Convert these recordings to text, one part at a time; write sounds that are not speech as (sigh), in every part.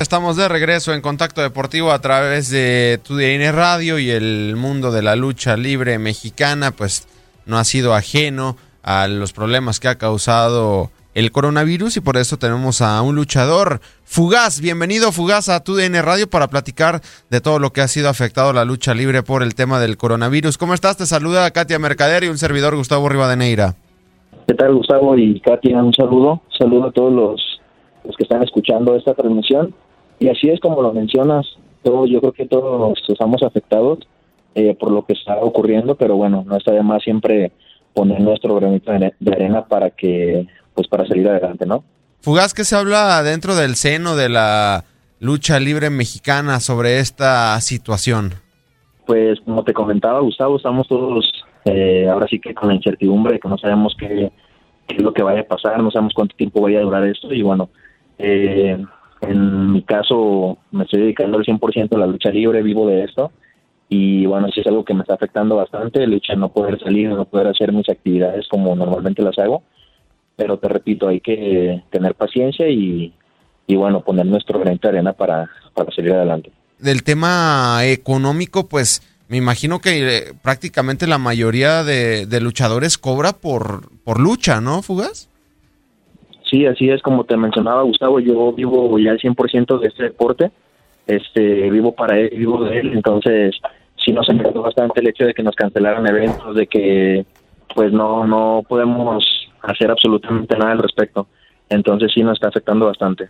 Estamos de regreso en Contacto Deportivo a través de TUDN Radio y el mundo de la lucha libre mexicana, pues no ha sido ajeno a los problemas que ha causado el coronavirus y por eso tenemos a un luchador, Fugaz. Bienvenido Fugaz a TUDN Radio para platicar de todo lo que ha sido afectado la lucha libre por el tema del coronavirus. ¿Cómo estás? Te saluda Katia Mercader y un servidor Gustavo Rivadeneira. ¿Qué tal, Gustavo y Katia? Un saludo. Saludo a todos los, los que están escuchando esta transmisión. Y así es como lo mencionas, todo, yo creo que todos estamos afectados eh, por lo que está ocurriendo, pero bueno, no está de más siempre poner nuestro granito de, arena para que, pues para salir adelante, ¿no? Fugaz, ¿qué se habla dentro del seno de la lucha libre mexicana sobre esta situación? Pues como te comentaba, Gustavo, estamos todos eh, ahora sí que con la incertidumbre, que no sabemos qué, qué es lo que vaya a pasar, no sabemos cuánto tiempo vaya a durar esto y bueno, eh, en mi caso me estoy dedicando al 100% a la lucha libre, vivo de esto y bueno, sí es algo que me está afectando bastante, el hecho de no poder salir, no poder hacer mis actividades como normalmente las hago, pero te repito, hay que tener paciencia y, y bueno, poner nuestro granito de arena para, para salir adelante. Del tema económico, pues me imagino que eh, prácticamente la mayoría de, de luchadores cobra por, por lucha, ¿no, Fugaz? Sí, así es como te mencionaba Gustavo, yo vivo ya al 100% de este deporte, este vivo para él, vivo de él, entonces sí nos afectó bastante el hecho de que nos cancelaran eventos, de que pues no no podemos hacer absolutamente nada al respecto. Entonces sí nos está afectando bastante.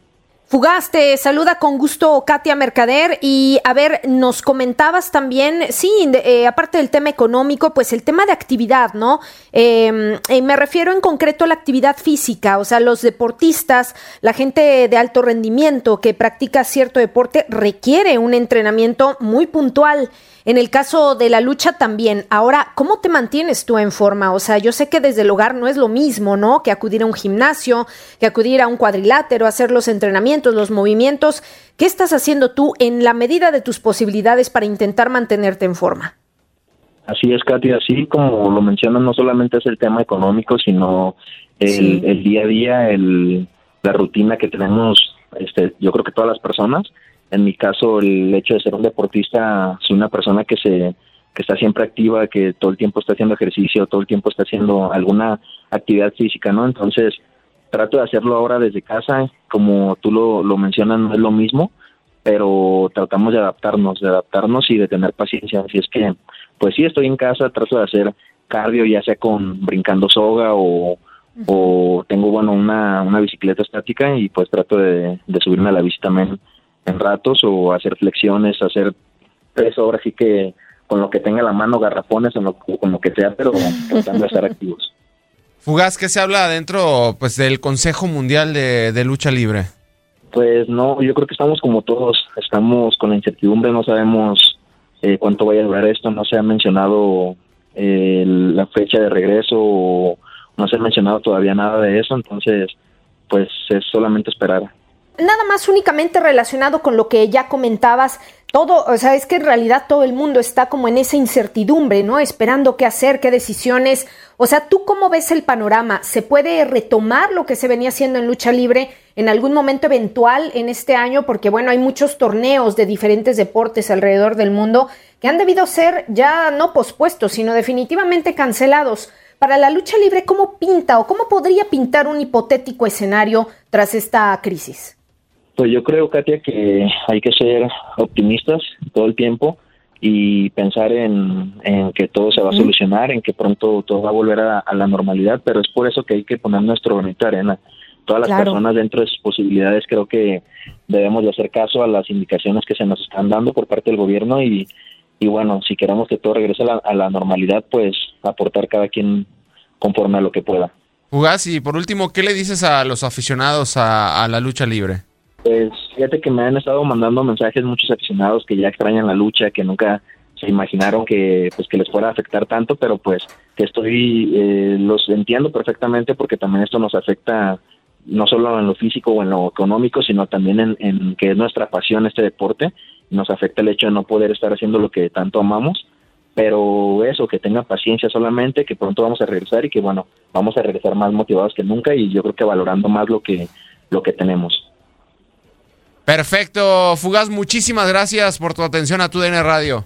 Fugaz, te saluda con gusto Katia Mercader y a ver, nos comentabas también, sí, eh, aparte del tema económico, pues el tema de actividad, ¿no? Eh, eh, me refiero en concreto a la actividad física, o sea, los deportistas, la gente de alto rendimiento que practica cierto deporte requiere un entrenamiento muy puntual. En el caso de la lucha también. Ahora, ¿cómo te mantienes tú en forma? O sea, yo sé que desde el hogar no es lo mismo, ¿no? Que acudir a un gimnasio, que acudir a un cuadrilátero, hacer los entrenamientos, los movimientos. ¿Qué estás haciendo tú en la medida de tus posibilidades para intentar mantenerte en forma? Así es, Katy, así como lo mencionas, no solamente es el tema económico, sino el, sí. el día a día, el, la rutina que tenemos, este, yo creo que todas las personas en mi caso el hecho de ser un deportista soy una persona que se que está siempre activa que todo el tiempo está haciendo ejercicio todo el tiempo está haciendo alguna actividad física no entonces trato de hacerlo ahora desde casa como tú lo, lo mencionas no es lo mismo pero tratamos de adaptarnos de adaptarnos y de tener paciencia. Así es que pues sí, estoy en casa, trato de hacer cardio, ya sea con brincando soga o, o tengo, bueno, una, una bicicleta estática y pues trato de, de subirme a la bici también en ratos o hacer flexiones, hacer tres horas, así que con lo que tenga la mano, garrafones o con lo que sea, pero tratando de estar (laughs) activos. Fugaz, ¿qué se habla dentro pues del Consejo Mundial de, de Lucha Libre? Pues no, yo creo que estamos como todos, estamos con la incertidumbre, no sabemos eh, cuánto vaya a durar esto, no se ha mencionado eh, la fecha de regreso o no se ha mencionado todavía nada de eso, entonces pues es solamente esperar. Nada más únicamente relacionado con lo que ya comentabas, todo, o sea, es que en realidad todo el mundo está como en esa incertidumbre, ¿no? Esperando qué hacer, qué decisiones. O sea, ¿tú cómo ves el panorama? ¿Se puede retomar lo que se venía haciendo en lucha libre en algún momento eventual en este año? Porque, bueno, hay muchos torneos de diferentes deportes alrededor del mundo que han debido ser ya no pospuestos, sino definitivamente cancelados. Para la lucha libre, ¿cómo pinta o cómo podría pintar un hipotético escenario tras esta crisis? Pues yo creo, Katia, que hay que ser optimistas todo el tiempo y pensar en, que todo se va a solucionar, en que pronto todo va a volver a, la normalidad, pero es por eso que hay que poner nuestro granito de arena. Todas las personas dentro de sus posibilidades creo que debemos de hacer caso a las indicaciones que se nos están dando por parte del gobierno y, y bueno, si queremos que todo regrese a la, normalidad, pues aportar cada quien conforme a lo que pueda. Jugás, y por último, ¿qué le dices a los aficionados a la lucha libre? Pues fíjate que me han estado mandando mensajes muchos aficionados que ya extrañan la lucha, que nunca se imaginaron que pues que les fuera a afectar tanto, pero pues que estoy eh, los entiendo perfectamente porque también esto nos afecta no solo en lo físico o en lo económico, sino también en, que es nuestra pasión este deporte, nos afecta el hecho de no poder estar haciendo lo que tanto amamos, pero eso, que tengan paciencia solamente, que pronto vamos a regresar y que bueno, vamos a regresar más motivados que nunca y yo creo que valorando más lo que lo que tenemos. Perfecto, Fugaz, muchísimas gracias por tu atención a tu DN Radio.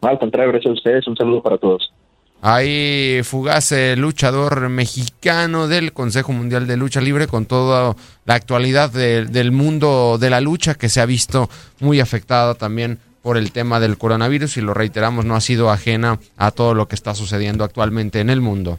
Al contrario, gracias a ustedes, un saludo para todos. Ahí Fugaz, luchador mexicano del Consejo Mundial de Lucha Libre, con toda la actualidad del mundo de la lucha que se ha visto muy afectada también por el tema del coronavirus y lo reiteramos, no ha sido ajena a todo lo que está sucediendo actualmente en el mundo.